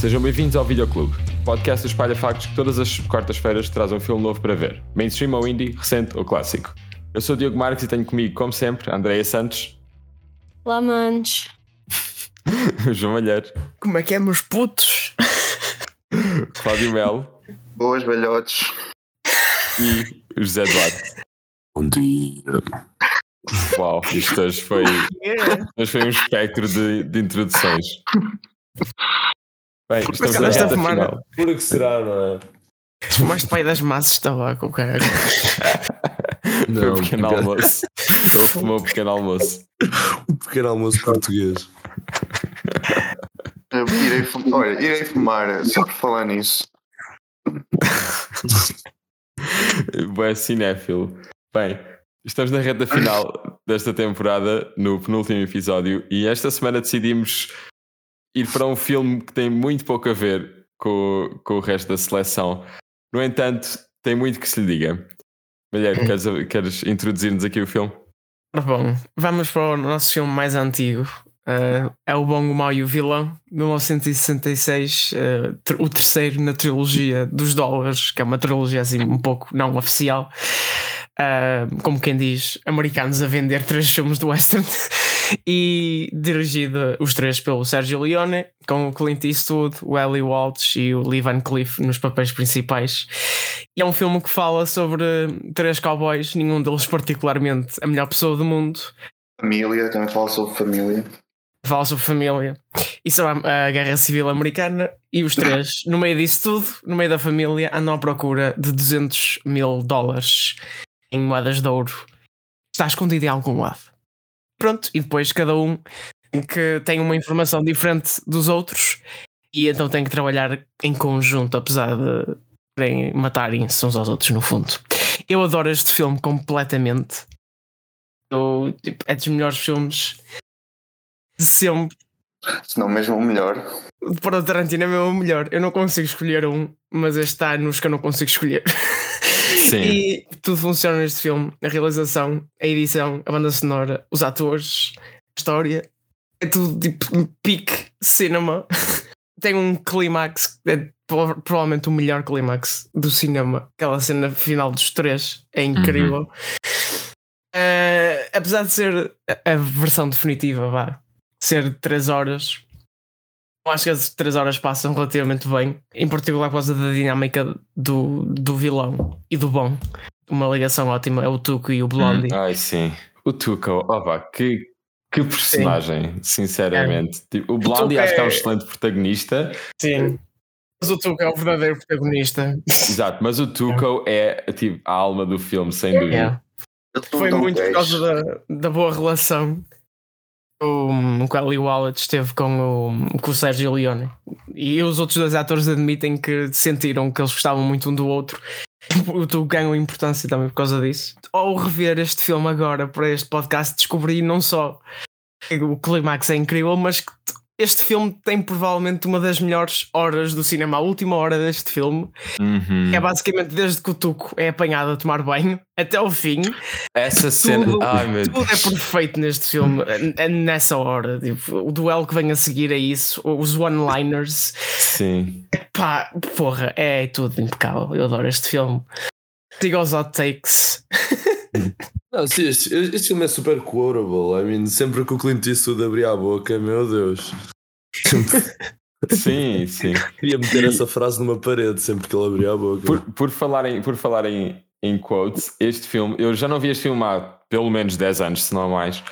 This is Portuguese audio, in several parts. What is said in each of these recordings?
Sejam bem-vindos ao Videoclube, podcast do Espalha Factos que todas as quartas-feiras traz um filme novo para ver, mainstream ou indie, recente ou clássico. Eu sou o Diogo Marques e tenho comigo, como sempre, a Andreia Santos, Olá, manos. o João Malheiro, Como é que é, meus putos? Cláudio Melo Boas, velhotes. e o José Duarte. Bom dia. Uau, isto hoje foi, hoje foi um espectro de, de introduções. Bem, estamos na reta semana- final. Por que será, não é? Fumaste pai das massas, está lá com o cara. Foi um pequeno almoço. Ele fumou um pequeno almoço. Um pequeno almoço português. Eu irei fumar, olha, irei fumar, só por falar nisso. Boé cinéfilo. Bem, estamos na reta final desta temporada, no penúltimo episódio, e esta semana decidimos ir para um filme que tem muito pouco a ver com, com o resto da seleção. No entanto, tem muito que se lhe diga. Mulher, queres, queres introduzir-nos aqui o filme? Bom, vamos para o nosso filme mais antigo. Uh, é o Bom, o Mau e o Vilão, 1966, uh, ter- o terceiro na trilogia dos dólares, que é uma trilogia assim um pouco não oficial. Uh, como quem diz, americanos a vender três filmes do Western. e dirigido os três pelo Sergio Leone, com o Clint Eastwood, o Eli Walsh e o Lee Van Cleef nos papéis principais. E é um filme que fala sobre três cowboys, nenhum deles particularmente a melhor pessoa do mundo. Família, também falo sobre família. Fala sobre família e sobre a a Guerra Civil Americana. E os três, no meio disso tudo, no meio da família, andam à procura de 200 mil dólares em moedas de ouro. Está escondido em algum lado. Pronto, e depois cada um que tem uma informação diferente dos outros e então tem que trabalhar em conjunto, apesar de matarem-se uns aos outros, no fundo. Eu adoro este filme completamente. Eu, tipo, é dos melhores filmes de sempre. Se não mesmo o melhor. Para o Tarantino é mesmo o melhor. Eu não consigo escolher um, mas este está nos que eu não consigo escolher. Sim. E tudo funciona neste filme: a realização, a edição, a banda sonora, os atores, a história. É tudo tipo pique cinema. Tem um clímax, é prova- provavelmente o melhor clímax do cinema. Aquela cena final dos três é incrível. Eh, apesar de ser a- versão definitiva, vá, ser de 3 horas, acho que as 3 horas passam relativamente bem, em particular por causa da dinâmica do, do vilão e do bom. Uma ligação ótima é o Tuco e o Blondie. Ai, sim. O Tuco, vá, que, que personagem, sinceramente. Tipo, o Blondie Tuco acho que é um é- excelente protagonista. Sim. Mas o Tuco é o verdadeiro protagonista. Exato, mas o Tuco é tipo, a alma do filme, sem dúvida. Yeah. Eu tô Foi muito por causa da, da boa relação o, o Eli Wallet teve com o, com o Sergio Leone. E os outros dois atores admitem que sentiram que eles gostavam muito um do outro. Tu ganham importância também por causa disso. Ao rever este filme agora para este podcast, descobri não só o clímax é incrível, mas que este filme tem provavelmente uma das melhores horas do cinema. A última hora deste filme Uhum. é basicamente desde que o Tuco é apanhado a tomar banho até o fim. Essa cena. Tudo, Ai, meu tudo é perfeito neste filme, nessa hora. Tipo, o duelo que vem a seguir é isso, os one-liners. Sim. Pá, porra, é tudo impecável. Eu adoro este filme. Siga os hot takes. Não, sim, este, este filme é super quotable. I mean, sempre que o Clint Eastwood abria a boca, meu Deus. Sim, sim. Queria meter essa frase numa parede sempre que ele abria a boca. Por, por falar, em, por falar em, em quotes, este filme, eu já não vi este filme há pelo menos 10 anos, se não mais.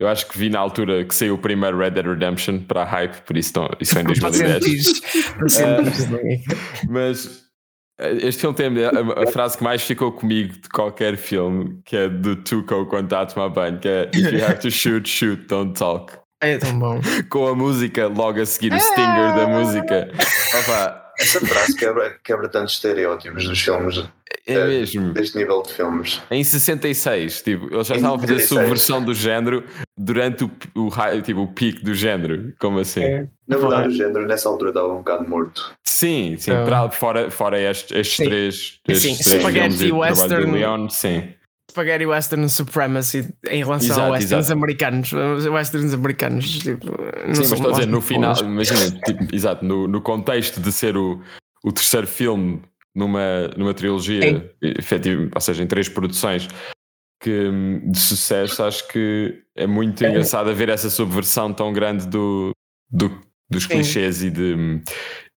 Eu acho que vi na altura que saiu o primeiro Red Dead Redemption para a hype, por isso, não, isso foi em Para 2010. sentires- para sentires, não é? Mas eh, este filme tem a, a frase que mais ficou comigo de qualquer filme, que é do Tuco quando está a tomar banho, que é If you have to shoot, shoot, don't talk. É tão bom. Com a música logo a seguir, o stinger da música. Opa, Essa frase quebra, quebra tantos estereótipos dos filmes, é mesmo. deste nível de filmes. Em 66, tipo, eles já Em estavam a fazer 66. subversão do género durante o, o, high- tipo, o pico do género. Como assim? É. Na verdade, o género nessa altura estava um bocado morto. Sim, sim, Ah. para, fora, fora estes, estes Sim. três, Sim, estes três spaghetti e western. Leon, sim. Spaghetti Western Supremacy em relação Exato, a westerns exato. americanos. Os Westerns americanos, tipo, não Sim, mas estou a dizer, no final, imagina, tipo, exato, no, no contexto de ser o, o terceiro filme numa, numa trilogia, efetivo, ou seja, em três produções que, hum, de sucesso, acho que é muito engraçado ver essa subversão tão grande do, do- dos Sim. clichês e, de,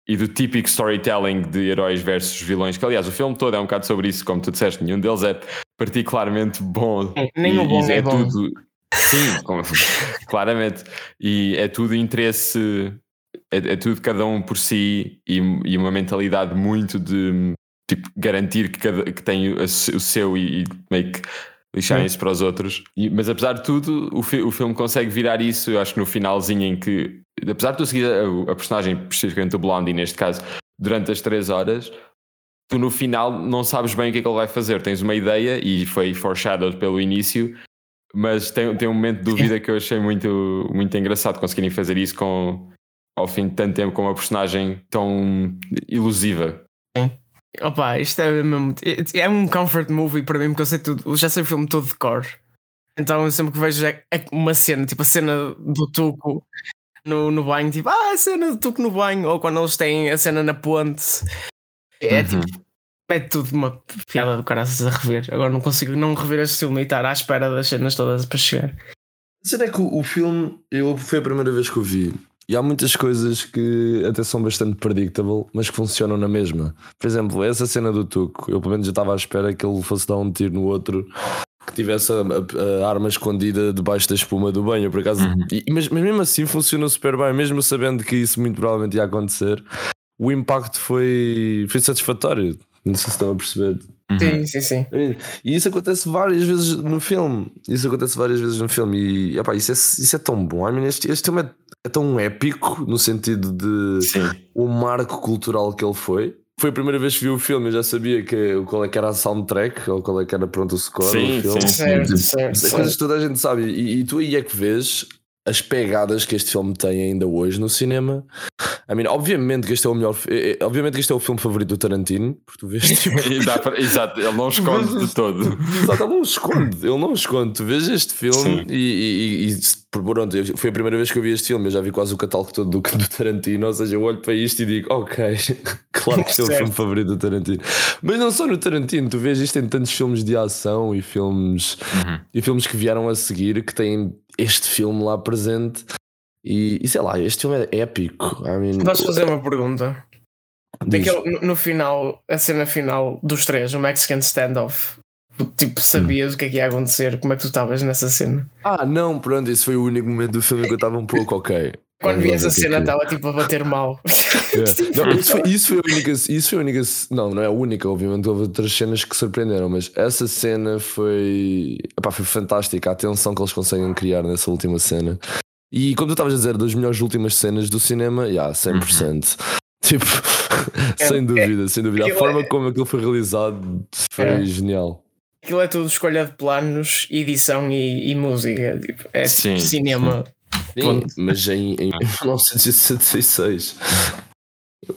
e do típico storytelling de heróis versus vilões, que aliás o filme todo é um bocado sobre isso, como tu disseste, nenhum deles é particularmente bom. Sim, nem E- o bom e é bom. tudo. Sim, como- claramente. E é tudo interesse, é, é tudo cada um por si e, e uma mentalidade muito de tipo, garantir que, cada, que tem o, o seu e, e meio que lixarem isso para os outros. E- mas apesar de tudo, o, fi- o filme consegue virar isso. Eu acho que no finalzinho em que, apesar de tu seguir a, a personagem, especificamente o Blondie neste caso, durante as três horas. Tu no final não sabes bem o que é que ele vai fazer. Tens uma ideia e foi foreshadowed pelo início, mas tem, tem um momento de dúvida que eu achei muito, muito engraçado conseguirem fazer isso com, ao fim de tanto tempo com uma personagem tão ilusiva. Opa, isto é mesmo. É um comfort movie para mim, porque eu sei tudo, eu já sei o filme todo de cor. Então eu sempre que vejo é é uma cena, tipo a cena do Tuco no, no banho, tipo, ah, a cena do Tuco no banho, ou quando eles têm a cena na ponte. É Uhum. tipo, é tudo uma piada do caraças a rever. Agora não consigo não rever este filme e estar à espera das cenas todas para chegar. A cena é que o, o filme, eu, foi a primeira vez que o vi. E há muitas coisas que até são bastante predictable, mas que funcionam na mesma. Por exemplo, essa cena do Tuco, eu pelo menos já estava à espera que ele fosse dar um tiro no outro que tivesse a, a- a arma escondida debaixo da espuma do banho, por acaso. Uhum. E- mas, mas mesmo assim funcionou super bem, mesmo sabendo que isso muito provavelmente ia acontecer. O impacto foi, foi satisfatório. Não sei se estão a perceber. Uhum. Sim, sim, sim. E isso acontece várias vezes no filme. Isso acontece várias vezes no filme. E epá, isso, é, isso é tão bom. I mean, este, este filme é, é tão épico no sentido de Sim. o marco cultural que ele foi. Foi a primeira vez que vi o filme, eu já sabia que, qual é que era a soundtrack, ou qual é que era pronto o score Sim, do filme. sim. Certo, certo. Isso é coisas que toda a gente sabe. E, e tu aí é que vês as pegadas que este filme tem ainda hoje no cinema. I mean, obviamente que este é o melhor. eh, eh, Obviamente que este é o filme favorito do Tarantino, porque tu vês tipo. Exato, ele não esconde de todo. Exato, ele não esconde, ele não esconde. Tu vês este filme e, e, e, e por- pronto, foi a primeira vez que eu vi este filme, eu já vi quase o catálogo todo do, do Tarantino, ou seja, eu olho para isto e digo, ok, claro que este é o filme favorito do Tarantino. Mas não só no Tarantino, tu vês isto em tantos filmes de ação e filmes Uhum. e filmes que vieram a seguir que têm este filme lá presente. E, e sei lá, este filme é épico. I mean, Posso fazer uma pergunta? Daquele, no, final, a cena final dos três, o Mexican standoff, tipo, sabias o que é que ia acontecer? Como é que tu estavas nessa cena? Ah, não, pronto, esse foi o único momento do filme que eu estava um pouco ok. Quando vi essa que é cena, estava tipo a bater mal. É. Não, isso, foi, isso foi a única. Isso foi a única. Não, não é a única, obviamente houve outras cenas que surpreenderam, mas essa cena foi. epá, foi fantástica. A atenção que eles conseguem criar nessa última cena. E como tu estavas a dizer, das melhores últimas cenas do cinema, yeah, 100%. Tipo, É, sem dúvida, sem dúvida. A forma é- como aquilo foi realizado foi É. genial. Aquilo é tudo escolha de planos, edição e, e música. Tipo, é tipo Sim, cinema. Sim, Ponto. mas em, em 1966.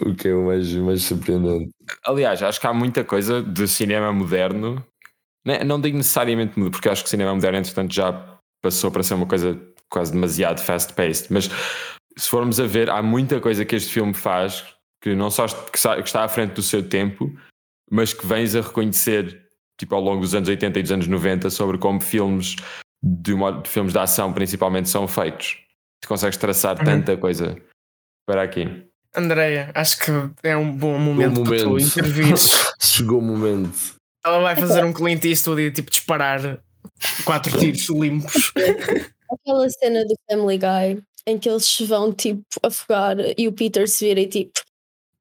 O que é o mais, mais surpreendente. Aliás, acho que há muita coisa de cinema moderno, né? não digo necessariamente porque acho que o cinema moderno, entretanto, já passou para ser uma coisa quase demasiado fast-paced, mas se formos a ver, há muita coisa que este filme faz que não só que está à frente do seu tempo, mas que vens a reconhecer tipo ao longo dos anos 80 e dos anos 90 sobre como filmes de, modo, de filmes de ação principalmente são feitos. Tu consegues traçar Uhum. tanta coisa para aqui. Andreia, acho que é um bom momento, Bom para tu momento. intervires. Chegou o momento. Ela vai fazer um Clint Eastwood e tipo disparar quatro tiros limpos. Aquela cena do Family Guy em que eles se vão tipo afogar e o Peter se vira e tipo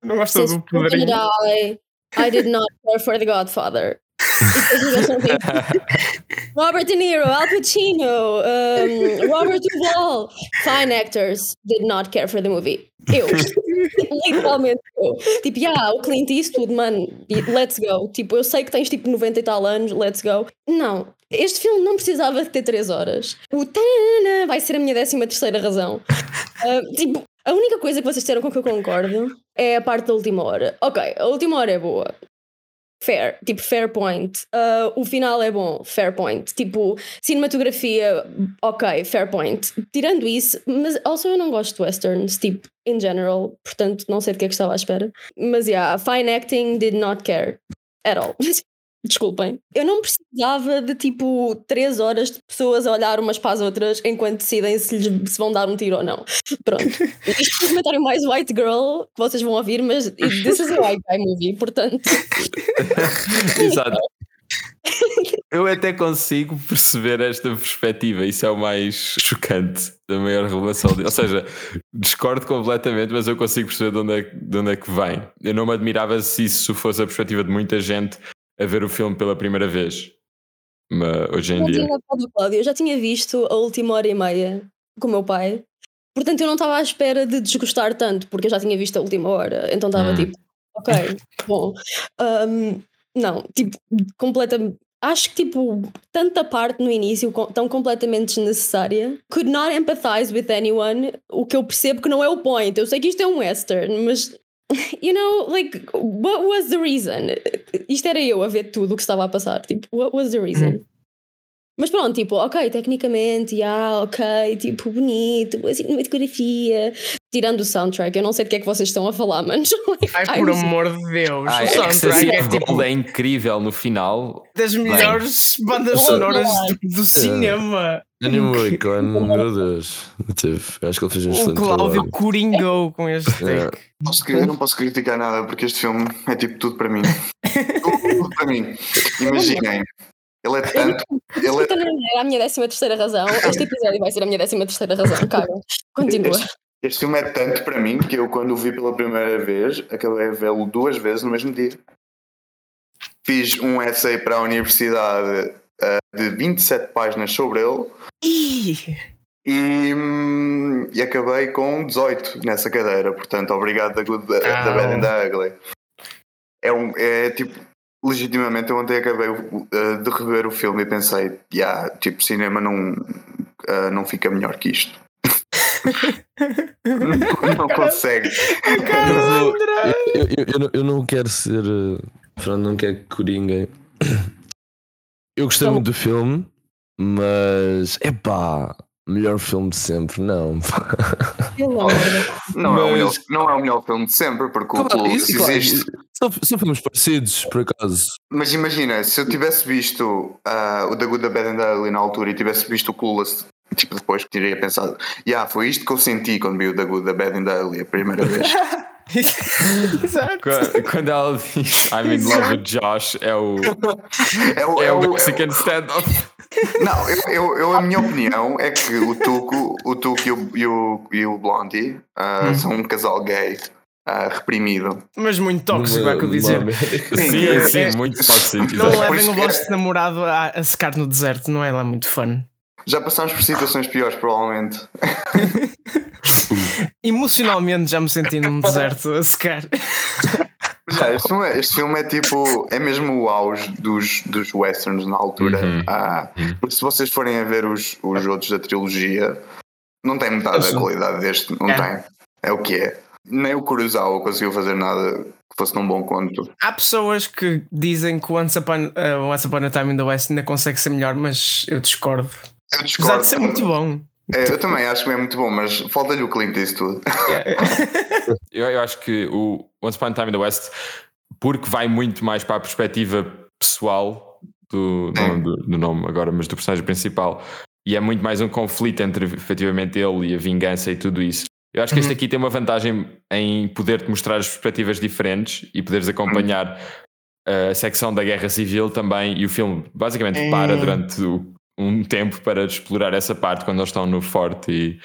Não gosto do die, I did not care for the Godfather. Robert De Niro, Al Pacino, um, Robert Duvall, fine actors, did not care for the movie. Eu, literalmente eu. Tipo, yeah, o Clint Eastwood, mano, let's go. Tipo, eu sei que tens tipo 90 e tal anos, let's go. Não, este filme não precisava de ter 3 horas. O tanana vai ser a minha 13 terceira razão. Ah, tipo, a única coisa que vocês disseram com que eu concordo é a parte da última hora. Ok, a última hora é boa. Fair, tipo fair point. Uh, o final é bom, fair point. Tipo, cinematografia, ok, fair point. Tirando isso, mas also eu não gosto de westerns, tipo, in general, portanto não sei do que é que estava à espera. Mas yeah, fine acting, did not care at all. Desculpem. Eu não precisava de tipo 3 horas de pessoas a olhar umas para as outras enquanto decidem se lhes se vão dar um tiro ou não. Pronto. Isto é o comentário mais white girl que vocês vão ouvir, mas this is a white guy movie, portanto. Exato. Eu até consigo perceber esta perspectiva, isso é o mais chocante da maior revelação. Ou seja, discordo completamente, mas eu consigo perceber de onde, é, de onde é que vem. Eu não me admirava se isso fosse a perspectiva de muita gente a ver o filme pela primeira vez. Mas hoje em Eu dia. tinha eu já tinha visto a última hora e meia com o meu pai, portanto eu não estava à espera de desgostar tanto, porque eu já tinha visto a última hora, então estava Hum. tipo, ok, bom. Um, não, tipo, completamente. Acho que, tipo, tanta parte no início tão completamente desnecessária. Could not empathize with anyone. O que eu percebo que não é o point. Eu sei que isto é um western, mas, you know, like, what was the reason? Isto era eu a ver tudo o que estava a passar. Tipo, what was the reason? Mas pronto, tipo, ok, tecnicamente, ah, ok, tipo, bonito, a cinematografia. Tirando o soundtrack, eu não sei do que é que vocês estão a falar, mas. like, Ai, I por amor de Deus. Ah, o soundtrack Ecstasy é tipo é incrível no final. das melhores bandas Não, sonoras é. do, do cinema. Ennio Morricone, meu Deus. Teve. Acho que ele fez um O excelente Cláudio trabalho. coringou com este É. take. Não posso criticar nada porque este filme é tipo tudo para mim. tudo para mim. Imaginem. Ele é tanto. Ele é, era a minha décima terceira razão. Este episódio vai ser a minha décima terceira razão. Caga. Continua. este, este filme é tanto para mim que eu, quando o vi pela primeira vez, acabei a vê-lo duas vezes no mesmo dia. Fiz um essay para a universidade ah, de 27 páginas sobre ele Ih, e, hum, e acabei com 18 nessa cadeira. Portanto, obrigado da Good, da, da Bad and the Ugly. É, um, é tipo, legitimamente, eu ontem acabei uh, de rever o filme e pensei, yeah, tipo, cinema não, uh, não fica melhor que isto. não, não consegue. Eu, eu, eu, eu não- eu não quero ser. eh, Fernando, não quero que coringuem. Eu gostei Então- muito do filme, mas. Epá, melhor filme de sempre, não. Amor de Deus. Não, é o Mas- melhor, não é o melhor filme de sempre, porque o Claro, Clube isso, claro, existe. São, são filmes parecidos, por acaso. Mas imagina, se eu tivesse visto ah, o The Good, The Bad and The Ugly na altura e tivesse visto o Clueless, tipo depois que teria pensado, yeah, foi isto que eu senti quando vi o The Good, The Bad and The Ugly a primeira vez. Exato. Quando, quando ela diz I'm in love with Josh, é o, É o, é é o o- Mexican stand-off. Não, eu, eu, eu- a minha opinião é que o Tuco, o Tuco e, o, e, o, e o Blondie ah, são um casal gay ah, reprimido. Mas muito tóxico, é o que eu dizer. Sim, é- sim, é- muito tóxico. Não exato. Por levem o vosso namorado a, a secar no deserto, não é lá muito fun. Já passámos por situações piores, provavelmente. Emocionalmente já me senti num deserto a secar. Já, este, filme, é- este filme é tipo, é mesmo o auge dos, dos westerns na altura. Uhum. Ah, porque se vocês forem a ver os, os outros da trilogia, não tem metade da Sim. qualidade deste, não É. tem. É o que é. Nem o Kurosawa conseguiu fazer nada que fosse tão bom quanto. Há pessoas que dizem que o Once Upon, uh, Once Upon a Time in the West ainda consegue ser melhor, mas eu discordo. Eu Apesar discordo. de ser muito bom. É, eu também acho que é muito bom, mas falta-lhe o Clint Eastwood. Eu, eu acho que o Once Upon a Time in the West, porque vai muito mais para a perspectiva pessoal do, não do, do nome agora, mas do personagem principal, e é muito mais um conflito entre efetivamente ele e a vingança e tudo isso. Eu acho que este Uhum. aqui tem uma vantagem em poder-te mostrar as perspectivas diferentes e poderes acompanhar a secção da guerra civil também. E o filme basicamente É. para durante um tempo para explorar essa parte quando eles estão no forte e,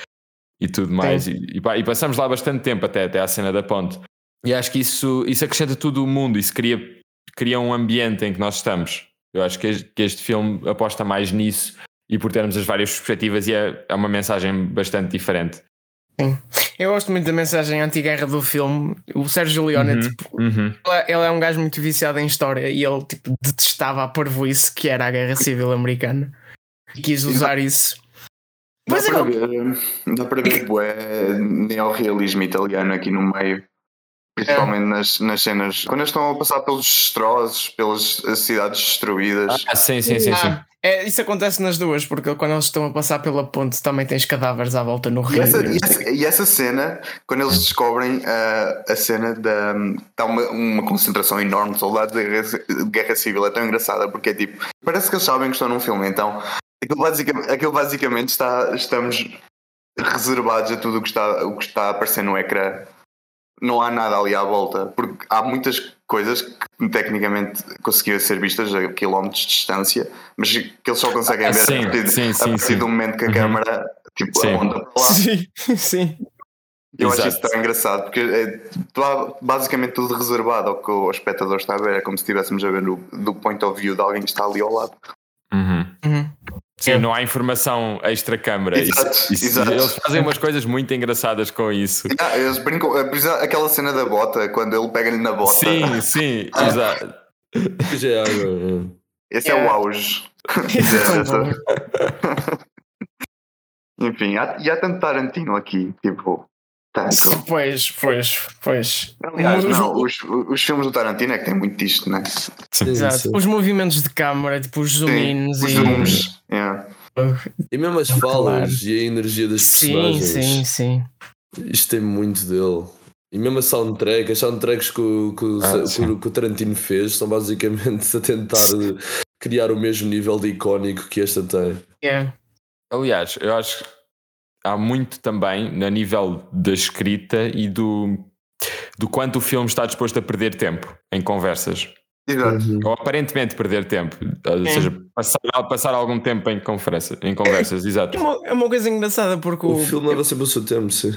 e tudo mais. E, e e passamos lá bastante tempo até, até à cena da ponte. E acho que isso, isso acrescenta tudo o mundo, isso cria, cria um ambiente em que nós estamos. Eu acho que este, que este filme aposta mais nisso e por termos as várias perspectivas e é, é uma mensagem bastante diferente. Eu gosto muito da mensagem anti-guerra do filme. O Sérgio Leone, Uhum, tipo, uhum. ele é- ele é um gajo muito viciado em história e ele tipo, detestava a parvoíce que era a guerra civil americana e quis usar isso. Dá é, para não- ver, dá para ver bué neorrealismo italiano aqui no meio. Principalmente nas, nas cenas. Quando eles estão a passar pelos destroços, pelas cidades destruídas. Ah, sim, sim, sim. sim. Ah, é, isso acontece nas duas, porque quando eles estão a passar pela ponte também tens cadáveres à volta no E rio. essa, e essa- e essa cena, quando eles descobrem ah, a cena da. Está uma, uma concentração enorme de soldados de guerra, de guerra civil, é tão engraçada porque é tipo. Parece que eles sabem que estão num filme, então. Aquilo basicamente, aquilo basicamente está, estamos reservados a tudo o que está, o que está a aparecer no ecrã. Não há nada ali à volta, porque há muitas coisas que tecnicamente conseguiam ser vistas a quilómetros de distância, mas que eles só conseguem Ah, ver sim, a partir, sim, a sim, partir sim. do momento que a Uhum. câmera tipo, Sim. aponta para lá. Sim, sim. Eu acho Exato. isso tão engraçado porque é basicamente tudo reservado ao que o espectador está a ver. É como se estivéssemos a ver do, do point of view de alguém que está ali ao lado. Sim, não há informação extra-câmara. Isso- Exato, isso- exato. Eles fazem umas coisas muito engraçadas com isso. Ah, eles brincam, é, por exemplo, aquela cena da bota, quando ele pega-lhe na bota. Sim, sim, exato. É. Esse é, É. o auge. Enfim, há, e há tanto Tarantino aqui, tipo, tanto. Pois, pois, pois. Aliás, Os- não, os, os filmes do Tarantino é que têm muito disto, né? Sim, Exato. sim. Os movimentos de câmara, tipo os zoom-ins os e. zooms. yeah. E mesmo as falas e a energia das Sim, personagens. sim, sim. Isto tem muito dele. E mesmo a soundtrack, as soundtracks que o, que o, Ah, que sim. o- que o Tarantino fez são basicamente a tentar criar o mesmo nível de icónico que esta tem. Yeah. Aliás, eu acho que há muito também na nível da escrita e do, do quanto o filme está disposto a perder tempo em conversas. Exato. Ou aparentemente perder tempo. Ou É. seja, passar, passar algum tempo em, conversa, em conversas, É exato. uma, é uma coisa engraçada porque O o, filme leva sempre o seu tempo, sim.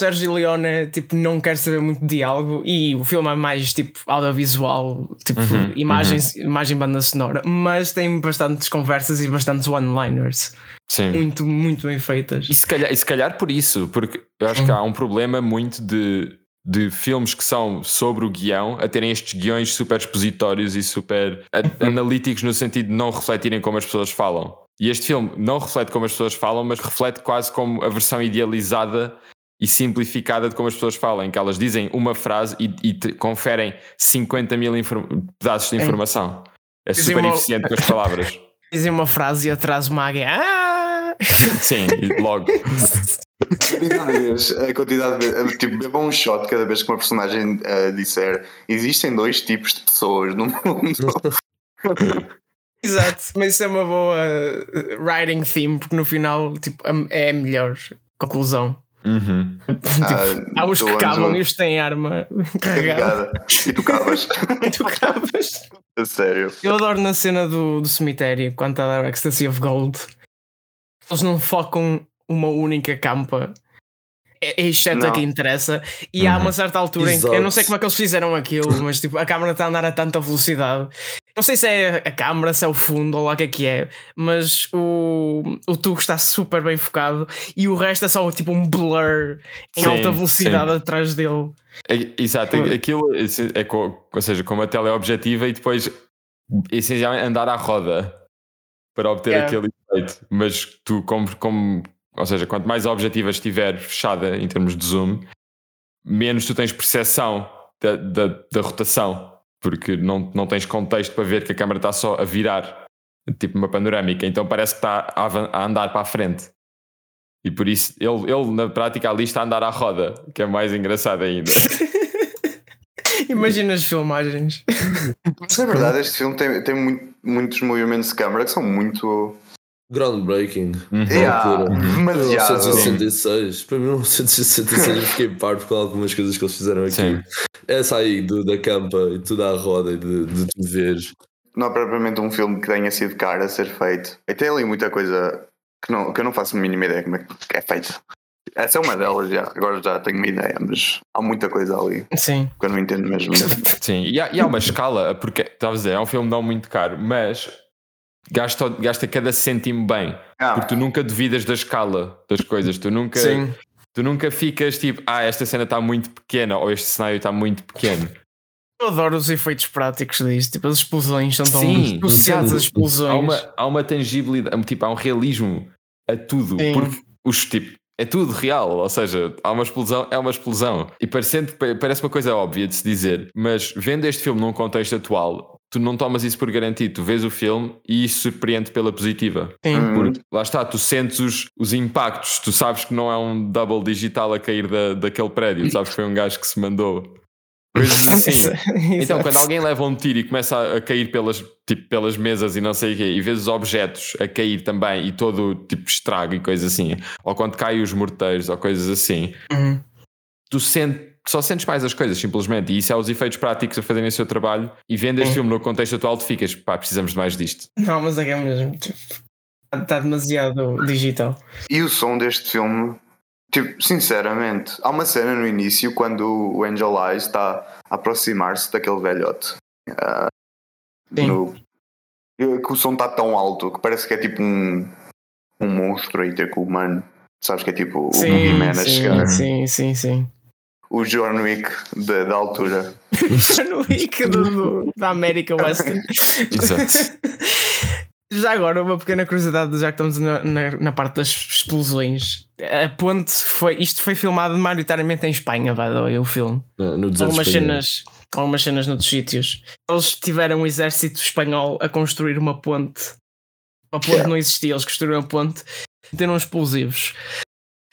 Sérgio Leone tipo, não quer saber muito de diálogo e o filme é mais tipo audiovisual, tipo Uhum, imagens, imagem banda sonora, mas tem bastantes conversas e bastantes one-liners. Sim. Muito, muito bem feitas. E se, calhar, e se calhar por isso, porque eu acho que há um problema muito de, de filmes que são sobre o guião a terem estes guiões super expositórios e super a- analíticos no sentido de não refletirem como as pessoas falam. E este filme não reflete como as pessoas falam, mas reflete quase como a versão idealizada e simplificada de como as pessoas falam, que elas dizem uma frase e, e te conferem 50 mil pedaços de informação. É Dizem super uma- eficiente com as palavras. Dizem uma frase e atrás uma águia. Ah! Sim, logo. A quantidade de vezes, a quantidade de vezes, tipo, bebam um shot cada vez que uma personagem eh, disser existem dois tipos de pessoas no mundo. Exato, mas isso é uma boa uh, writing theme, porque no final tipo, é a melhor conclusão. Uhum. Tipo, há os que cavam e os que têm arma carregada. E tu cavas. E tu cavas. A sério. Eu adoro na cena do, do cemitério, quando está a dar Ecstasy of Gold, eles não focam uma única campa. É, é exceto a Não. que interessa. E há Uhum. uma certa altura em que eu não sei Exato. como é que eles fizeram aquilo, mas tipo, a câmera está a andar a tanta velocidade. Não sei se é a câmera, se é o fundo ou lá o que é que é, mas o, o tubo está super bem focado e o resto é só tipo um blur em Sim, alta velocidade sim. atrás dele. É- Exato, aquilo é ou seja, com uma tela é objetiva e depois essencialmente andar à roda para obter Yeah. aquele efeito. Mas tu, como, como, ou seja, quanto mais a objetiva estiver fechada em termos de zoom, menos tu tens percepção da, da, da rotação, porque não, não tens contexto para ver que a câmera está só a virar, tipo uma panorâmica, então parece que está a, a andar para a frente. E por isso ele, ele na prática ali está a andar à roda, que é mais engraçado ainda. Imagina as filmagens. Mas na verdade este filme tem, tem muito- muitos movimentos de câmara que são muito. Groundbreaking. Uhum. Yeah, altura. demasiado. 1966. Para 1966 eu fiquei parvo com algumas coisas que eles fizeram aqui. Sim. Essa aí do, da campa e tudo à roda e de, de tu veres. Não é propriamente um filme que tenha sido caro a ser feito. E tem ali muita coisa que, não, que eu não faço a mínima ideia como é que é feita. Essa é uma delas já. Agora já tenho uma ideia, mas há muita coisa ali Sim. que eu não entendo mesmo. Sim, e há, e há uma escala, porque estava a dizer, é um filme não muito caro, mas gasta, gasta cada cêntimo bem, Ah, porque tu nunca duvidas da escala das coisas, tu nunca, Sim. tu nunca ficas tipo, ah, esta cena está muito pequena ou este cenário está muito pequeno. Eu adoro os efeitos práticos disto. Tipo, as explosões são tão associadas às Há explosões. uma, há uma tangibilidade, tipo, há um realismo a tudo, Sim. porque os tipo. É tudo real, ou seja, há uma explosão, é uma explosão. E parecendo, parece uma coisa óbvia de se dizer, mas vendo este filme num contexto atual, tu não tomas isso por garantido, tu vês o filme e isso surpreende pela positiva. Sim. Porque lá está, tu sentes os, os impactos, tu sabes que não é um double digital a cair da, daquele prédio, tu sabes que foi um gajo que se mandou. Coisas assim. então, quando alguém leva um tiro e começa a, a cair pelas, tipo, pelas mesas e não sei o quê, e vês os objetos a cair também e todo tipo estrago e coisas assim, ou quando caem os morteiros ou coisas assim, Uhum. tu sentes, só sentes mais as coisas, simplesmente. E isso é os efeitos práticos a fazerem o seu trabalho. E vendo este filme no contexto atual, tu ficas, pá, precisamos de mais disto. Não, mas é que é mesmo. Está demasiado digital. E o som deste filme, tipo, sinceramente, há uma cena no início quando o Angel Eyes está a aproximar-se daquele velhote. Sim. no- que o som está tão alto que parece que é tipo um, um monstro aí ter com o humano. Sabes que é tipo o Sim, Boogeyman a sim, chegar. sim, sim, sim. O John Wick da, da altura. no Wick do, do- da América Western. Exato. Já agora, uma pequena curiosidade, já que estamos na, na, na parte das explosões. A ponte foi. Isto foi filmado maioritariamente em Espanha, vai dar o filme. No Algumas cenas, algumas cenas noutros sítios. Eles tiveram um exército espanhol a construir uma ponte. A ponte não existia, eles construíram a ponte e meteram explosivos.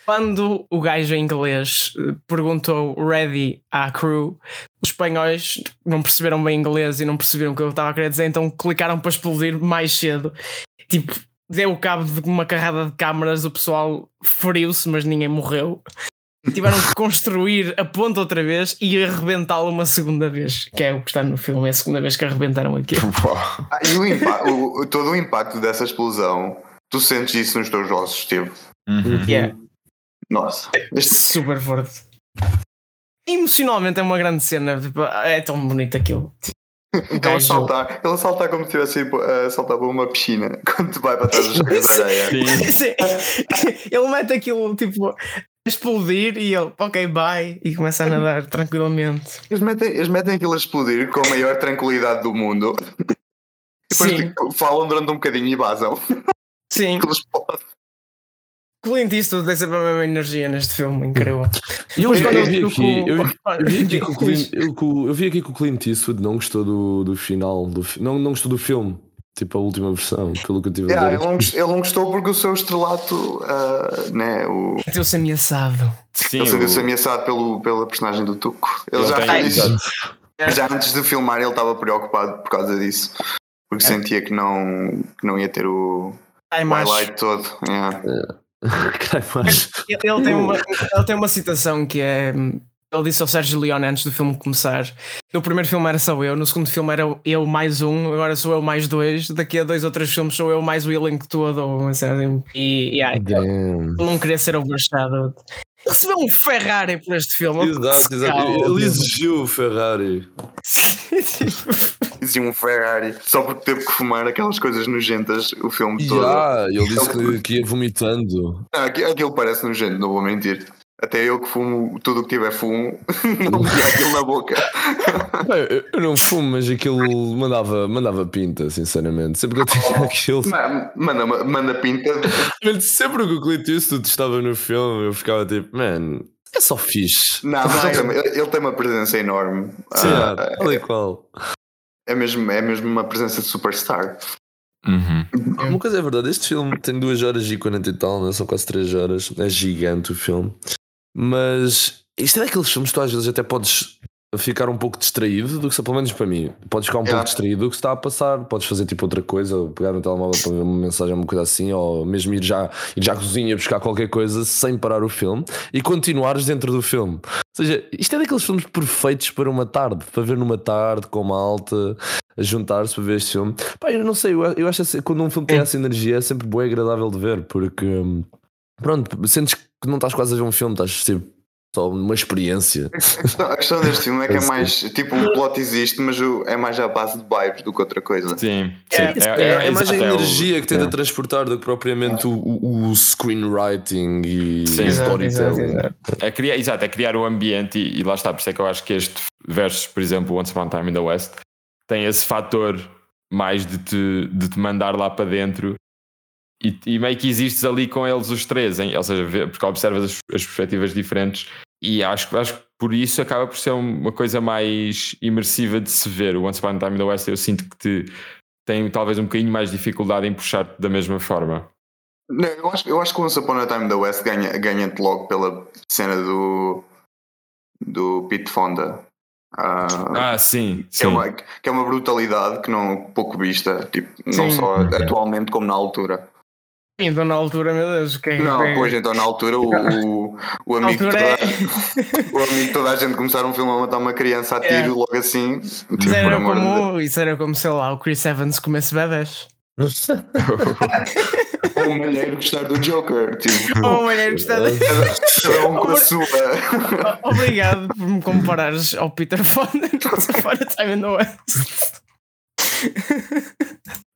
Quando o gajo em inglês eh, perguntou ready à crew, os espanhóis não perceberam bem inglês e não perceberam o que eu estava a querer dizer, então clicaram para explodir mais cedo. Tipo, deu cabo de uma carrada de câmaras, o pessoal feriu-se, mas ninguém morreu. Tiveram que construir a ponta outra vez e arrebentá-la uma segunda vez, que é o que está no filme, é a segunda vez que arrebentaram aqui. Ah, e o impa- o- o- todo o impacto dessa explosão, tu sentes isso nos teus ossos, tipo. Uhum. Yeah. Nossa. Este- super forte. Emocionalmente é uma grande cena, tipo, é tão bonito aquilo. O Ele a saltar, ele a saltar como se estivesse a saltar para uma piscina quando te vai para trás dos areia. Sim. Sim. ele mete aquilo tipo a explodir e ele, ok, bye, e começa a nadar tranquilamente. Eles metem, eles metem aquilo a explodir com a maior tranquilidade do mundo. Depois Sim. tipo, falam durante um bocadinho e vazam. Sim, Aquilo explode. Clint Eastwood tem sempre a mesma energia neste filme, incrível. Eu, eu, vi eu- aqui, eu, com- eu vi aqui que o Clint, eu, que o- eu vi aqui que o Clint Eastwood não gostou do, do final, do, não, não gostou do filme, tipo a última versão, pelo que eu tive Yeah, a ele, ver. não, ele não gostou porque o seu estrelato, ah, né, o, Sentiu-se ameaçado. Sim, ele sentiu-se o- ameaçado pelo, pela personagem do Tuco. Ele, ele já, disse- exato. já antes de filmar ele estava preocupado por causa disso. Porque É. sentia que não, que não ia ter o highlight todo. Yeah. Mas- Ele, ele tem uma, ele tem uma citação que é. Ele disse ao Sérgio Leone antes do filme começar: o primeiro filme era só eu, no segundo filme era eu mais um, agora sou eu mais dois, daqui a dois ou três filmes sou eu mais o elenco todo. Ou, cena assim. e Damn. ele não queria ser overshadowed. Ele recebeu um Ferrari por este filme. Exato, exato. Ele exigiu o Ferrari. Dizia um Ferrari só porque teve que fumar aquelas coisas nojentas o filme todo. já, ele disse que, que ia vomitando. Aquilo parece nojento, não vou mentir. Até eu que fumo tudo o que tiver fumo, não metia aquilo na boca. Bem, eu, não fumo, mas aquilo mandava, mandava pinta, sinceramente. Sempre que eu tinha aquilo. Ma- Manda, manda pinta. Sempre que o Clint Eastwood estava no filme, eu ficava tipo, man, é só fixe. Não, mas ele tem, ele- tem uma presença enorme. Sim, Ah, tal e qual. é, mesmo, é mesmo uma presença de superstar. Uhum. Uma coisa é verdade, este filme tem 2 horas e 40 e tal, né? são quase 3 horas. É gigante o filme. Mas isto é daqueles filmes que tu às vezes até podes ficar um pouco distraído do que, pelo menos para mim, podes ficar um Yeah. pouco distraído do que está a passar. Podes fazer tipo outra coisa, ou pegar no telemóvel para ver uma mensagem, uma coisa assim, ou mesmo ir já, ir já à cozinha buscar qualquer coisa sem parar o filme e continuares dentro do filme. Ou seja, isto é daqueles filmes perfeitos para uma tarde, para ver numa tarde com uma alta, a juntar-se para ver este filme. Pá, eu não sei, eu, eu acho assim, quando um filme tem essa energia é sempre bem agradável de ver, porque hum, pronto, sentes que não estás quase a ver um filme, estás tipo só uma experiência. A questão, deste filme é que é mais. Tipo, o plot existe, mas é mais à base de vibes do que outra coisa. Sim, É, sim. É, é mais a é energia que tenta é. transportar do que propriamente o, o- screenwriting e Sim. Storytelling. É criar, exato, é criar o ambiente e, e lá está, por isso é que eu acho que este versus, por exemplo, Once Upon a Time in the West, tem esse fator mais de te, de te mandar lá para dentro e, e meio que existes ali com eles os três, hein? ou seja, porque observas as, as perspectivas diferentes e acho, acho que por isso acaba por ser uma coisa mais imersiva de se ver. O Once Upon a Time in the West eu sinto que te, tem talvez um bocadinho mais dificuldade em puxar-te da mesma forma. Não, eu, acho, eu acho que o Once Upon a Time in the West ganha- ganha-te logo pela cena do, do Pete Fonda. Ah, Ah, sim, que, sim. é uma, que é uma brutalidade que não pouco vista, tipo, não Sim. só atualmente como na altura. Então na altura, meu Deus, quem Não, quem- pois então na altura o, o, o na amigo de altura é. toda, o amigo de toda a gente começar um filme a matar uma criança a tiro É. logo assim. Isso Tipo, por era, amor de como, isso era como, sei lá, o Chris Evans comesse bebés. O malheiro gostar do Joker. Tipo, Oh, mulher, gostava. cada um com a sua. Obrigado por me comparares ao Peter Fonda Upon a Time in the West.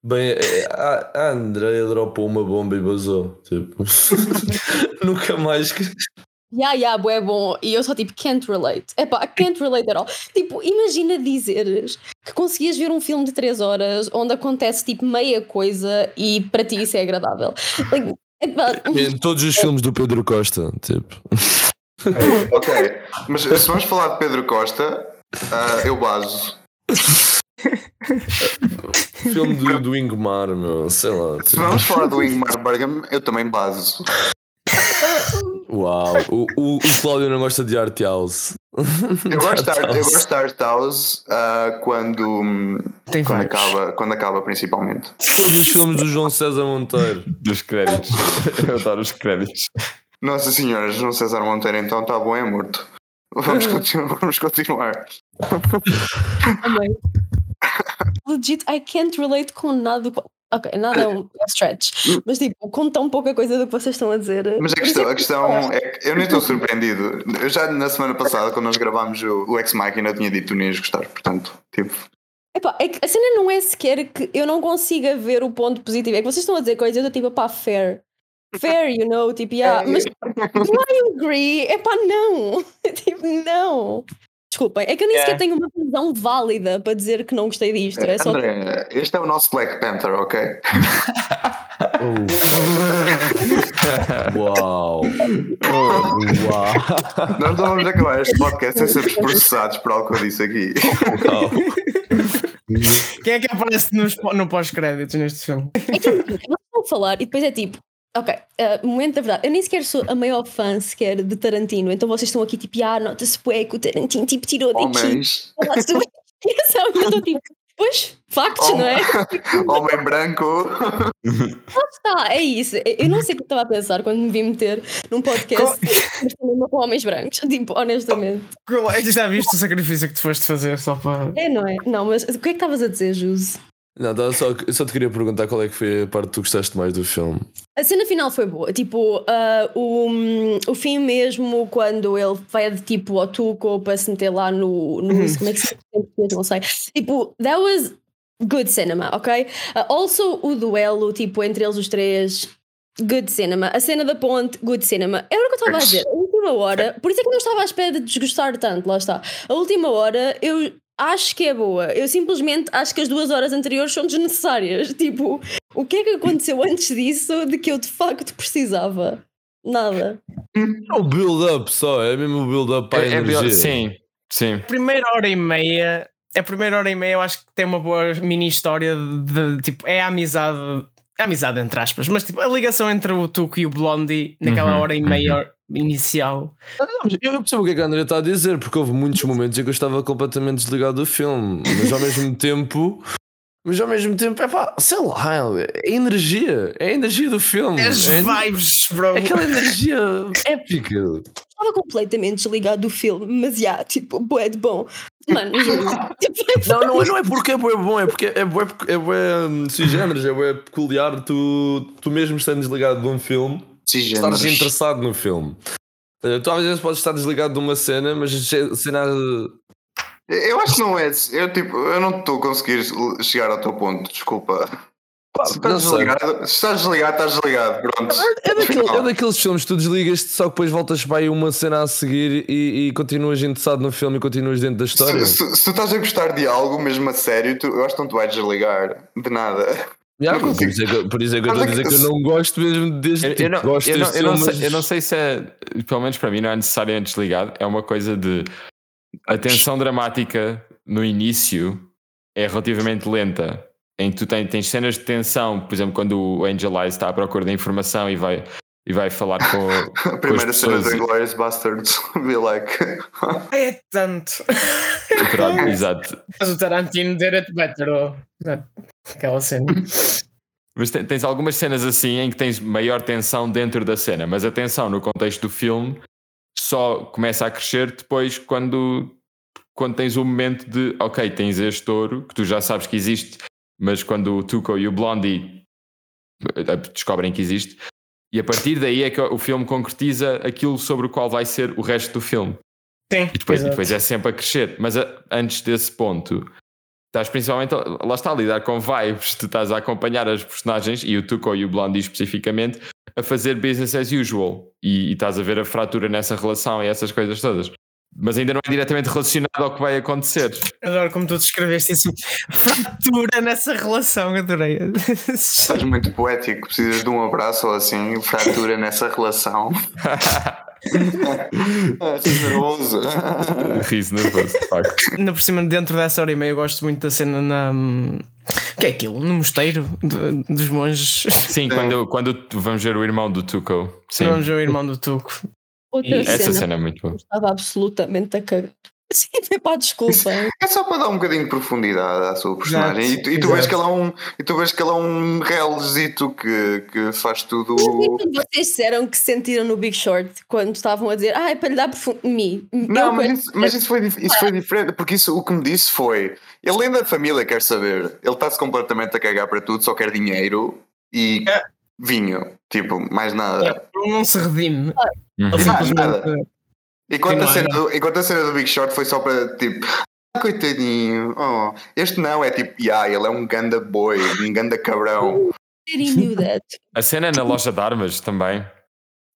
Bem, é, a, a Andrea dropou uma bomba e vazou. Tipo, nunca mais. que- Yeah, yeah, bué bom. E eu só tipo, can't relate. Epá, can't relate at all. Tipo, imagina dizeres que conseguias ver um filme de 3 horas onde acontece tipo meia coisa e para ti isso é agradável. Like, Em todos os filmes do Pedro Costa. Tipo, ok, mas se vamos falar de Pedro Costa, ah, eu baso. filme do, do Ingmar, meu, sei lá. Se tipo, vamos falar do Ingmar Bergman, eu também baso. uau, o, o, o Cláudio não gosta de Art House. Eu gosto de Art, eu gosto de Art House ah, quando, Tem quando, vários. acaba, quando acaba, principalmente. Todos os filmes do João César Monteiro. Dos créditos. Eu adoro os créditos. Nossa Senhora, João César Monteiro, então está bom, é morto. Vamos continuar. Vamos continuar. Amei. Legit, I can't relate com nada. Ok, nada é um é stretch. Mas tipo, com tão pouca coisa do que vocês estão a dizer. Mas a questão, a questão é que eu nem estou surpreendido. Eu já na semana passada, quando nós gravámos o, o Ex Machina, eu tinha dito que tu não ias gostar. Portanto, tipo, Epá, é que a cena não é sequer que eu não consiga ver o ponto positivo. É que vocês estão a dizer coisas, eu estou tipo, pá, fair. Fair, you know, tipo, yeah, mas do I agree? Epá, não. tipo, não. Desculpem, é que eu nem sequer tenho uma visão válida para dizer que não gostei disto. É só André, este é o nosso Black Panther, ok? Uau! Uau! Nós não vamos acabar este podcast sem sermos processados por algo que eu disse aqui. Quem é que aparece nos, no pós-créditos neste filme? É que eles vão falar e depois é tipo, ok, eh, momento da verdade, eu nem sequer sou a maior fã sequer de Tarantino, então vocês estão aqui tipo, ah, nota-se bué que o Tarantino tipo tirou daqui. Homens. E eu estou tipo, pois, factos, não é? homem branco. Tá, é isso. Eu- não sei o que estava a pensar quando me vi meter num podcast também com homens brancos, tipo, honestamente. Já viste o sacrifício que tu foste fazer só para. É, não é? Não, mas o que é que estavas a dizer, Juse? Não, tava só, só te queria perguntar qual é que foi a parte que tu gostaste mais do filme. A cena final foi boa, tipo, ah, o, o fim mesmo, quando ele vai de tipo ao Tuco para se meter lá no. no como é que se? Não sei. Tipo, that was good cinema, ok? Ah, also, o duelo, tipo, entre eles os três, good cinema. A cena da ponte, good cinema. Era o que eu estava a dizer. A última hora, por isso é que não estava à espera de desgostar tanto, lá está. A última hora, eu. Acho que é boa. Eu simplesmente acho que as duas horas anteriores são desnecessárias. Tipo, o que é que aconteceu antes disso de que eu de facto precisava? Nada. É o build-up só, é mesmo o build-up para a É, é energia. pior- sim, sim. Primeira hora e meia. A primeira hora e meia eu acho que tem uma boa mini história de, de, tipo, é a amizade. A amizade entre aspas, mas tipo, a ligação entre o Tuco e o Blondie naquela Uhum, hora e meia inicial. Eu percebo o que é que a André está a dizer, porque houve muitos momentos em que eu estava completamente desligado do filme, mas ao mesmo tempo. Mas ao mesmo tempo, é pá, sei lá, é a energia, é a energia do filme. As é, vibes, bro. é aquela energia épica. Estava completamente desligado do filme, mas já, tipo, bué de bom. Mano, Não, não, é- não é porque é bom, é porque é bué, é bué hum, sui generis, é bué peculiar tu, tu mesmo estando desligado de um filme, Cisgêneros. interessado no filme. Eh, Tu às vezes podes estar desligado de uma cena, mas cena Eu acho que não é. Eu, tipo, eu não estou a conseguir chegar ao teu ponto, desculpa. Pá, Se estás desligado, se estás desligado, estás desligado. Pronto. É, daquele- Final. é daqueles filmes que tu desligas-te, só que depois voltas para aí uma cena a seguir e, e continuas interessado no filme e continuas dentro da história. Se, se- se tu estás a gostar de algo, mesmo a sério, tu, eu acho que não te vais desligar de nada. Yeah, Não por, isso é que, por isso é que eu estou a é dizer que- eu não gosto mesmo deste Eu, tipo. eu não, gosto eu, não, eu, não sei, eu não sei se é, pelo menos para mim, não é necessariamente desligado. É uma coisa de a tensão dramática no início é relativamente lenta. Em que tu tens, tens cenas de tensão, por exemplo, quando o Angel Eyes está à procura da informação e vai, e vai falar com. A primeira cena do Inglourious Bastards. Be like. É tanto. Pronto, Exato. Mas o Tarantino did it better. Aquela cena. Mas te- tens algumas cenas assim em que tens maior tensão dentro da cena, mas a tensão no contexto do filme só começa a crescer depois quando, quando tens o momento de ok, tens este touro que tu já sabes que existe, mas quando o Tuco e o Blondie eh, descobrem que existe, e a partir daí é que o filme concretiza aquilo sobre o qual vai ser o resto do filme. Sim, E depois, e depois é sempre a crescer. Mas a- antes desse ponto, estás principalmente, a- lá está, a lidar com vibes. Tu estás a acompanhar as personagens, e o Tuco e o Blondie especificamente, a fazer business as usual. E, e estás a ver a fratura nessa relação e essas coisas todas. Mas ainda não é diretamente relacionado ao que vai acontecer. Adoro como tu descreveste isso. Fratura nessa relação, adorei. Estás muito poético, precisas de um abraço ou assim, fratura nessa relação. Estás nervoso. Riso nervoso, de facto. Ainda por cima, dentro dessa hora e meia, eu gosto muito da cena na. O que é aquilo? No mosteiro de- dos monges. Sim, quando, quando vamos ver o irmão do Tuco. Sim, Vamos ver o irmão do Tuco. Outra E essa cena, cena é muito boa. estava absolutamente a cagar. Sim, pá, desculpa. É só para dar um bocadinho de profundidade à sua personagem. Exato, e, tu, e tu vês que ele é um, e tu vês que ele é um relzito que, que faz tudo. Quando vocês disseram que sentiram no Big Short quando estavam a dizer, ah, é para lhe dar profundidade. Não, mas, isso, mas isso, foi, isso foi diferente, porque isso, o que me disse foi: ele nem da família quer saber, ele está-se completamente a cagar para tudo, só quer dinheiro e É. vinho, tipo, mais nada. Ele não se redime. Uhum. Ele Nada, simplesmente. nada. Enquanto, a cena do, enquanto a cena do Big Short foi só para tipo, "Ah, coitadinho, oh. este não, é tipo, yeah, ele é um ganda boy, um ganda cabrão. He knew that. A cena é na loja de armas também.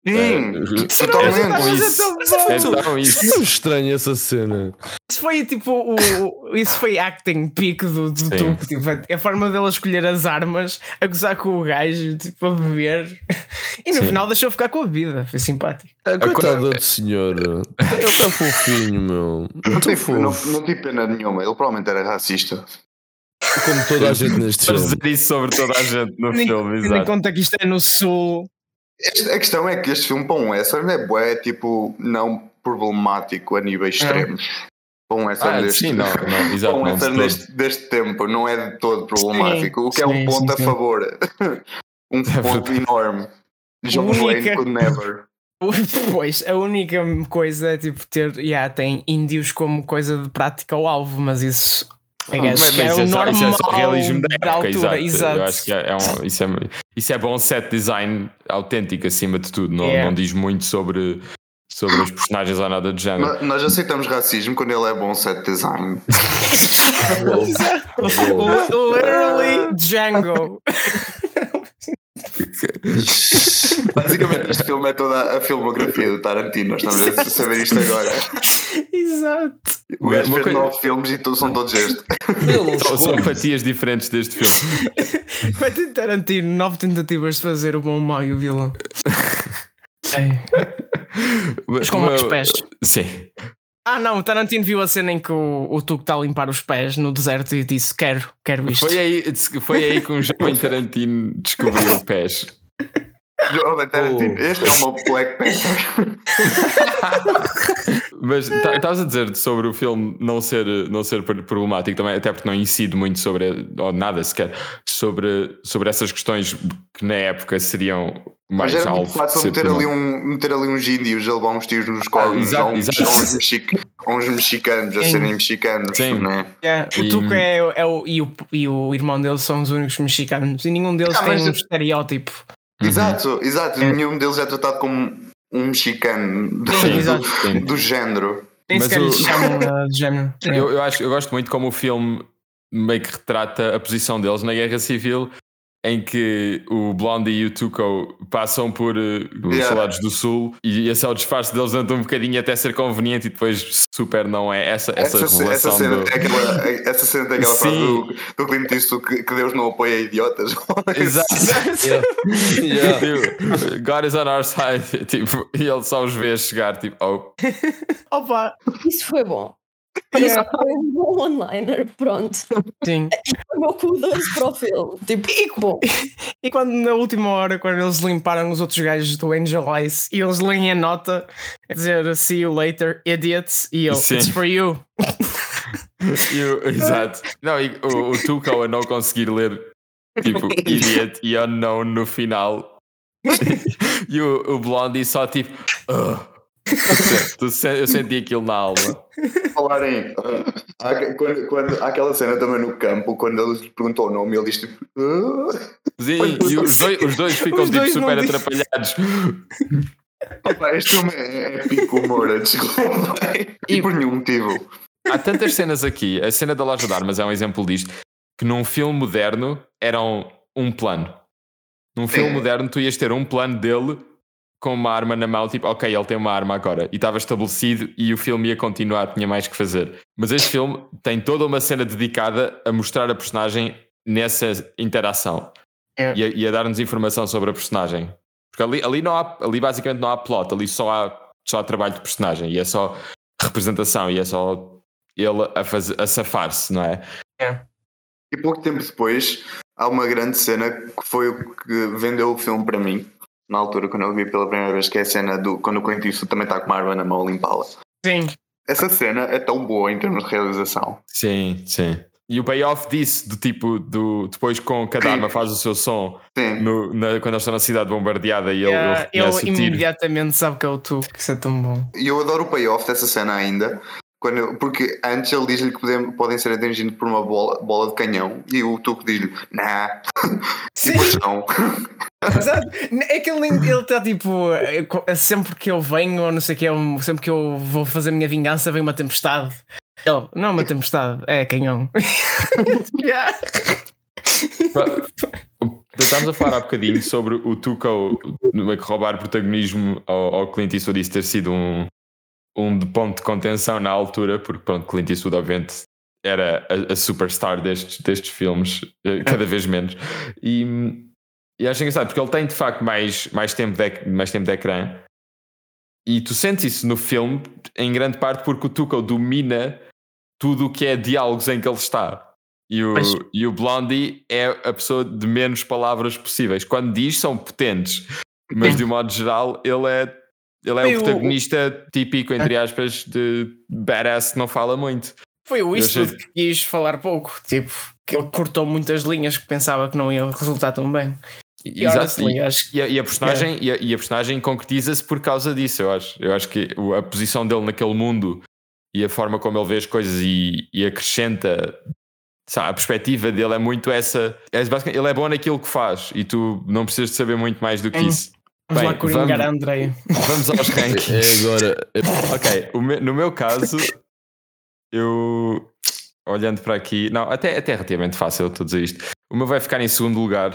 Sim, É, totalmente. é tão isso. É É tão isso. É tão estranho essa cena. Isso foi tipo o, o- isso foi acting pique do, do. Tuco, tipo, a forma dele a escolher as armas, a gozar com o gajo, tipo, a beber e no Sim. final deixou ficar com a vida, foi simpático. É, coitado do senhor. Ele está fofinho, meu. Não tive, não, fofo. não tive pena nenhuma, ele provavelmente era racista. Como toda a gente neste filme. dizer isso sobre toda a gente no filme, tendo em exato. conta que isto é no sul, a questão é que este filme, para um western, é bué, tipo, não problemático a níveis extremos. Para um western Ah, deste, sim, não, não, exato. um não, western deste, deste tempo não é de todo problemático, o que é um sim, ponto sim, a sim. favor. um É ponto enorme. John Única- Wayne could never. pois a única coisa é tipo ter, yeah, tem índios como coisa de prática ao alvo, mas isso Mas, é mas isso, é- isso normal é só realismo da da época, altura, exato. Eu acho que é, é um, isso, é, isso é bom set design autêntico acima de tudo. Não, Yeah. não diz muito sobre, sobre os personagens ou nada do género. Nós aceitamos racismo quando ele é bom set design. Literally Django. Basicamente, este filme é toda a filmografia do Tarantino. Nós estamos a saber isto agora. Exato. O gajo fez coisa- nove filmes e todos, são todos este. São, são fatias diferentes deste filme. Vai ter Tarantino nove tentativas de fazer o bom, o mau e o vilão. É. Mas com Uma- os pés. Sim. Ah, não, o Tarantino viu a cena em que o, o Tuco está a limpar os pés no deserto e disse: Quero, quero isto. Foi aí, foi aí que um jovem Tarantino descobriu pés. Jovem Tarantino, este é o meu Black Panther. Mas ta- estavas a dizer sobre o filme não ser, não ser pro- problemático também, até porque não incide muito sobre, ou nada sequer, sobre, sobre essas questões que na época seriam mais Mas era muito alvo. de fácil meter ali, um, meter ali uns índios a levar uns tiros nos cornos, exato, ou uns, uns mexic- ou uns mexicanos a serem mexicanos. Sim. Né? Yeah, o E- Tuco é, o- é o, e, o, e o irmão dele são os únicos mexicanos e nenhum deles Ah, tem um estereótipo. Uhum. Exato, exato. É. Nenhum deles é tratado como um mexicano do, Sim, exato. Sim. do género. Nem Mas sequer lhes chamam de género. Eu, eu, acho, eu gosto muito como o filme meio que retrata a posição deles na guerra civil em que o Blondie e o Tuco passam por uh, os Yeah. soldados do Sul e esse é o disfarce deles andam um bocadinho até ser conveniente e depois super não é essa, essa, Essa, essa cena do... tem aquela, essa cena tem aquela frase do, do Clint Eastwood que, que Deus não apoia idiotas. Exato. Yeah. Yeah. Tipo, God is on our side. Tipo, e ele só os vê chegar, tipo, oh. Opa! Isso foi bom. Isso Yeah. foi um bom one-liner. Pronto. Sim. Pagou kudos para o filme. Tipo, bom. E quando na última hora, quando eles limparam os outros gajos do Angel Eyes e eles leem a nota a dizer see you later, idiots, e eu, Sim. it's for you. E o- exato. Não, e o, o Tuco a não conseguir ler, tipo, idiot e unknown no final. e o, o Blondie só tipo, "Ugh." Tu eu senti aquilo na alma. Falarem. ah, há- quando, quando, há aquela cena também no campo, quando ele lhe perguntou o nome, ele diz tipo. "Ah." Sim, e os dois, os dois ficam Os tipo, dois super atrapalhados. Opa, este filme é, é pico humor, desculpa. E por nenhum motivo. Há tantas cenas aqui. A cena da loja de armas é um exemplo disto. Que num filme moderno eram um plano. Num filme Sim. moderno tu ias ter um plano dele com uma arma na mão, tipo, ok, ele tem uma arma agora. E estava estabelecido e o filme ia continuar, tinha mais que fazer. Mas este filme tem toda uma cena dedicada a mostrar a personagem nessa interação. É. E a, e a dar-nos informação sobre a personagem. Porque ali, ali, não há, ali basicamente não há plot, ali só há, só há trabalho de personagem e é só representação e é só ele a, fazer, a safar-se, não é? E pouco tempo depois, há uma grande cena que foi o que vendeu o filme para mim. Na altura, quando eu vi pela primeira vez, que é a cena do quando o Clint Eastwood também está com uma arma na mão limpá-la. Sim. Essa cena é tão boa em termos de realização. Sim, sim. E o payoff disso, do tipo, do, depois com cada arma faz o seu som no- na- quando eles estão na cidade bombardeada e ele, Yeah, ele ele imediatamente sabe que é o tu, que isso é tão bom. E eu adoro o payoff dessa cena ainda. Quando eu- porque antes ele diz-lhe que podem, podem ser atingidos por uma bola, bola de canhão e o Tuco diz-lhe, nah, depois não. Exato. É que ele está tipo. é é Sempre que eu venho, ou não sei o que, eu- sempre que eu vou fazer a minha vingança, vem uma tempestade. Ele, não é uma tempestade, é canhão. Estávamos a falar há bocadinho sobre o Tuco roubar protagonismo ao, ao Clint Eastwood isso ter sido um, um de ponto de contenção na altura, porque pronto, Clint Eastwood obviamente era a, a superstar destes, destes filmes, eh, cada vez menos. E, e acho engraçado, porque ele tem de facto mais, mais, tempo, de, mais tempo de ecrã. E tu sentes isso no filme, em grande parte porque o Tuco domina tudo o que é diálogos em que ele está. E o, Mas- e o Blondie é a pessoa de menos palavras possíveis. Quando diz, são potentes, mas de um modo geral, ele é, ele é o o- protagonista típico, entre aspas, de badass que não fala muito. Foi o Eastwood que quis falar pouco. Tipo, que ele cortou muitas linhas que pensava que não ia resultar tão bem. E Exato. honestly, E- acho E a, e a personagem, e a, e a personagem concretiza-se por causa disso, eu acho. Eu acho que o- a posição dele naquele mundo e a forma como ele vê as coisas e, e acrescenta sabe, a perspectiva dele é muito essa. É, basicamente, ele é bom naquilo que faz e tu não precisas de saber muito mais do que Hum. isso. Vamos Bem, lá coringar vamos- a Andreia. Vamos aos rankings. É agora. ok, o me- no meu caso, eu olhando para aqui, não, até, até é relativamente fácil estou a dizer isto. O meu vai ficar em segundo lugar,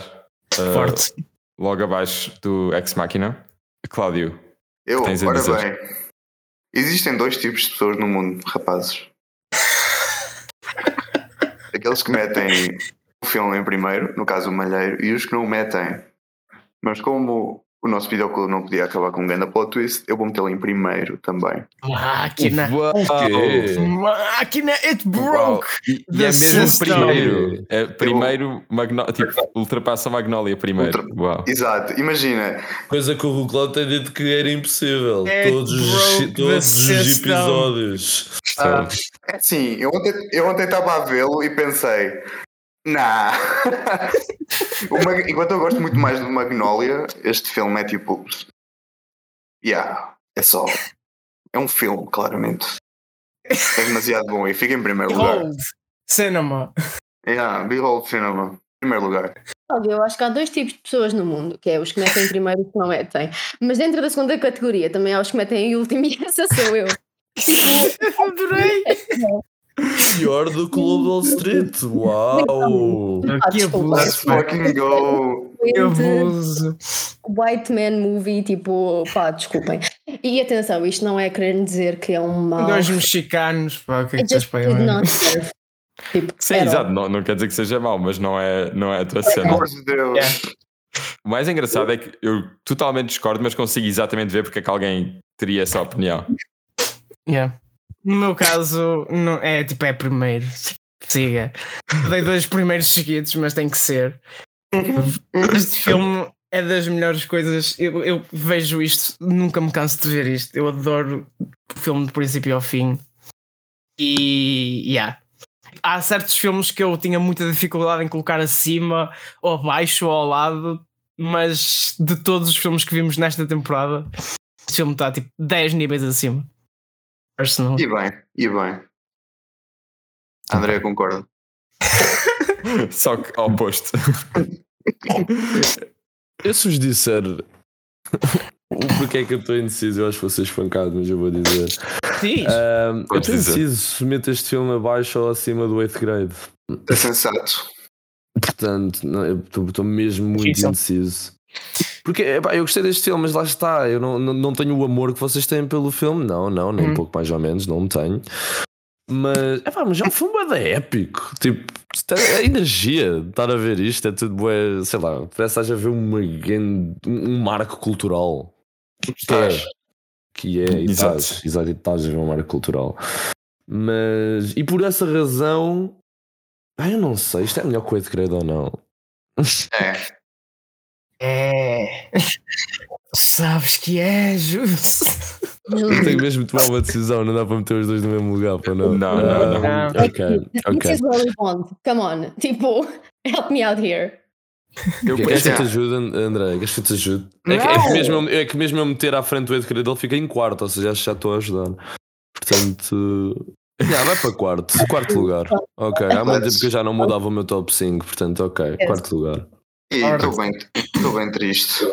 uh, Forte. logo abaixo do Ex Machina. Cláudio, Eu, Tens a ora dizer. bem, existem dois tipos de pessoas no mundo, rapazes. Aqueles que metem o filme em primeiro, no caso o Malheiro, e os que não o metem. Mas como o nosso videoclube não podia acabar com um grande plot twist, eu vou metê-lo em primeiro também. Máquina. Uau! quê? Máquina, it broke. E, e é mesmo system. primeiro. É primeiro, Magno- tipo, ultrapassa a Magnolia primeiro. Ultra- Uau. Exato, imagina, Coisa que o Cláudio tem dito que era impossível. It todos os, broke todos the os episódios. Ah, é assim, eu ontem eu ontem estava a vê-lo e pensei, nah. O Mag- Enquanto eu gosto muito mais do Magnolia, este filme é tipo, yeah, é só, é um filme, claramente. É demasiado bom e fica em primeiro lugar. Behold. Cinema. Yeah, Behold Cinema, primeiro lugar. Óbvio, eu acho que há dois tipos de pessoas no mundo, que é os que metem em primeiro e os que não metem. Mas dentro da segunda categoria também há os que metem em último e essa sou eu. Tipo, Adorei. Pior do que o Lobo Wall Street. Uau! Ah, Que desculpa. Let's abuso. fucking go! Que abuso. White man movie, tipo, pá, desculpem. E atenção, isto não é querer dizer que é um mau. Dois mexicanos, pá, o que é que just para serve. Tipo, Sim, exato. Não, não quer dizer que seja mau, mas não é, não é a tua Pelo cena. amor de Deus! Yeah. O mais engraçado é que eu totalmente discordo, mas consigo exatamente ver porque é que alguém teria essa opinião. Yeah. No meu caso, não, é tipo, é primeiro. Siga. Dei dois primeiros seguidos, mas tem que ser. Este filme é das melhores coisas. Eu, eu vejo isto, nunca me canso de ver isto. Eu adoro o filme do princípio ao fim. E yeah. há certos filmes que eu tinha muita dificuldade em colocar acima, ou abaixo, ou ao lado, mas de todos os filmes que vimos nesta temporada, este filme está tipo 10 níveis acima. Arsenal. E bem, e bem. André concorda. Só que ao oposto. Eu se vos disser o porquê é que eu estou indeciso, eu acho que vocês espancados, mas eu vou dizer. Diz. Ahm, eu estou indeciso se meto este filme abaixo ou acima do 8th grade. É sensato. Portanto, estou- mesmo muito indeciso. Porque epá, eu gostei deste filme, mas lá está. Eu não, não, não tenho o amor que vocês têm pelo filme. Não, não, nem um Hum. pouco mais ou menos, não tenho. Mas, epá, mas é um filme de épico. Tipo, isto é- a energia de estar a ver isto é tudo bué, sei lá, parece que estás a ver uma um um marco cultural. Que é, Estás. que é, e Exato. estás, exato, estás a ver um marco cultural. Mas, e por essa razão, ah, eu não sei, isto é melhor que o 8 grade ou não. É. É. Sabes que é justo. Eu tenho mesmo de tomar uma decisão, não dá para meter os dois no mesmo lugar, para não. Não, não, não. Ah, É Ok, This ok. is where we want. Come on. Tipo, help me out here. Eu Ok, Queres que eu te ajude, André? Queres que eu te ajude? É que, é, que Não! mesmo, eu- é que mesmo eu meter à frente o Ed Querido, ele fica em quarto, ou seja, acho que já estou a ajudar. Portanto. Yeah, vai para quarto, quarto lugar. Ok, há muito tempo que eu já não mudava o meu top 5, portanto, ok, quarto lugar. E estou bem, estou bem triste.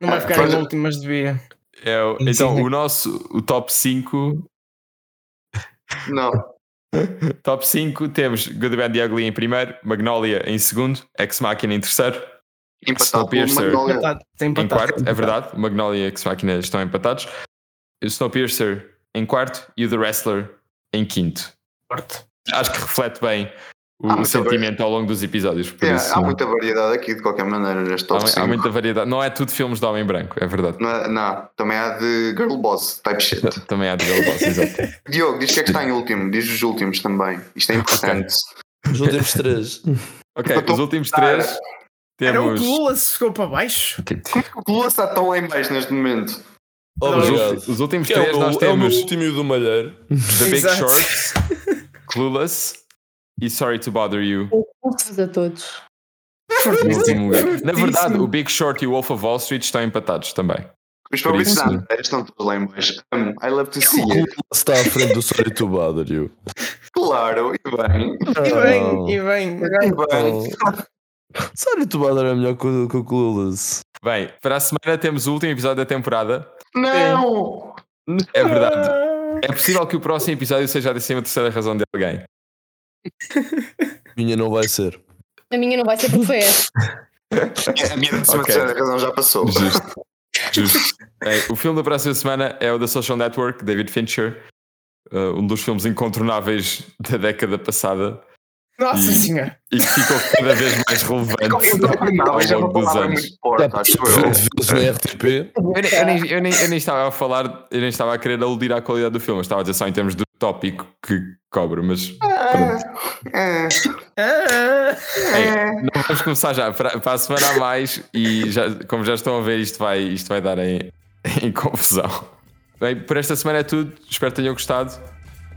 Não vai ficar Pois em é. último, mas devia. É então, sim. o nosso o top 5. Não. Top 5 temos Good Bad and Ugly em primeiro, Magnolia em segundo, Ex Machina em terceiro, Empatado Snowpiercer. Empatado, em empatado. quarto, é verdade. Magnolia e Ex Machina estão empatados. O Snowpiercer em quarto e o The Wrestler em quinto. Quarto. Acho que reflete bem o, Ah, o sentimento ao longo dos episódios. Por É, isso, há muita variedade aqui, de qualquer maneira, neste há, top há 5. muita variedade. Não é tudo filmes de homem branco, é verdade. Não, é- não, também há de Girl Boss, type shit. Também há de Girl Boss, exato. Diogo, diz que é que está em último, diz os últimos também. Isto é importante. Os últimos três. Ok, os últimos três Era o temos. Lula se ficou para baixo. O Lula está tão lá em baixo neste momento. Os, Obrigado. os últimos Que é, três o, nós meu- é o meu temos último e o do Malheiro. The Big Exato. Short, Clueless e Sorry to Bother You. Ufos a todos. no último lugar. Na verdade, o Big Short e o Wolf of Wall Street estão empatados também. Os publicitários estão todos lá em baixo. Um, I love to see O it. Está à frente do Sorry to Bother You. Claro, e bem. E bem, e bem. E bem. Sorry to Bother é melhor que o, que o Clueless. Bem, para a semana temos o último episódio da temporada. Não! É verdade. É possível que o próximo episódio seja a décima terceira razão de alguém. Minha não vai ser. A minha não vai ser porque foi essa. A minha décima Ok. terceira razão já passou. Justo. Justo. Bem, o filme da próxima semana é o The Social Network, David Fincher. uh, um dos filmes incontornáveis da década passada Nossa E- senhora. e que ficou cada vez mais relevante ao longo dos anos. eu. 20 vezes no RTP. Eu nem, estava a falar, eu nem estava a querer aludir à qualidade do filme, eu estava a dizer só em termos do tópico que cobre, mas É, Ah, Bem, não vamos começar já, para, para a semana a mais e já, como já estão a ver, isto vai, isto vai dar em, em confusão. Bem, por esta semana é tudo, espero que tenham gostado.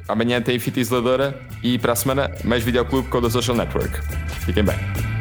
Amanhã tem fita isoladora e para a semana mais videoclube com o da Social Network. Fiquem bem.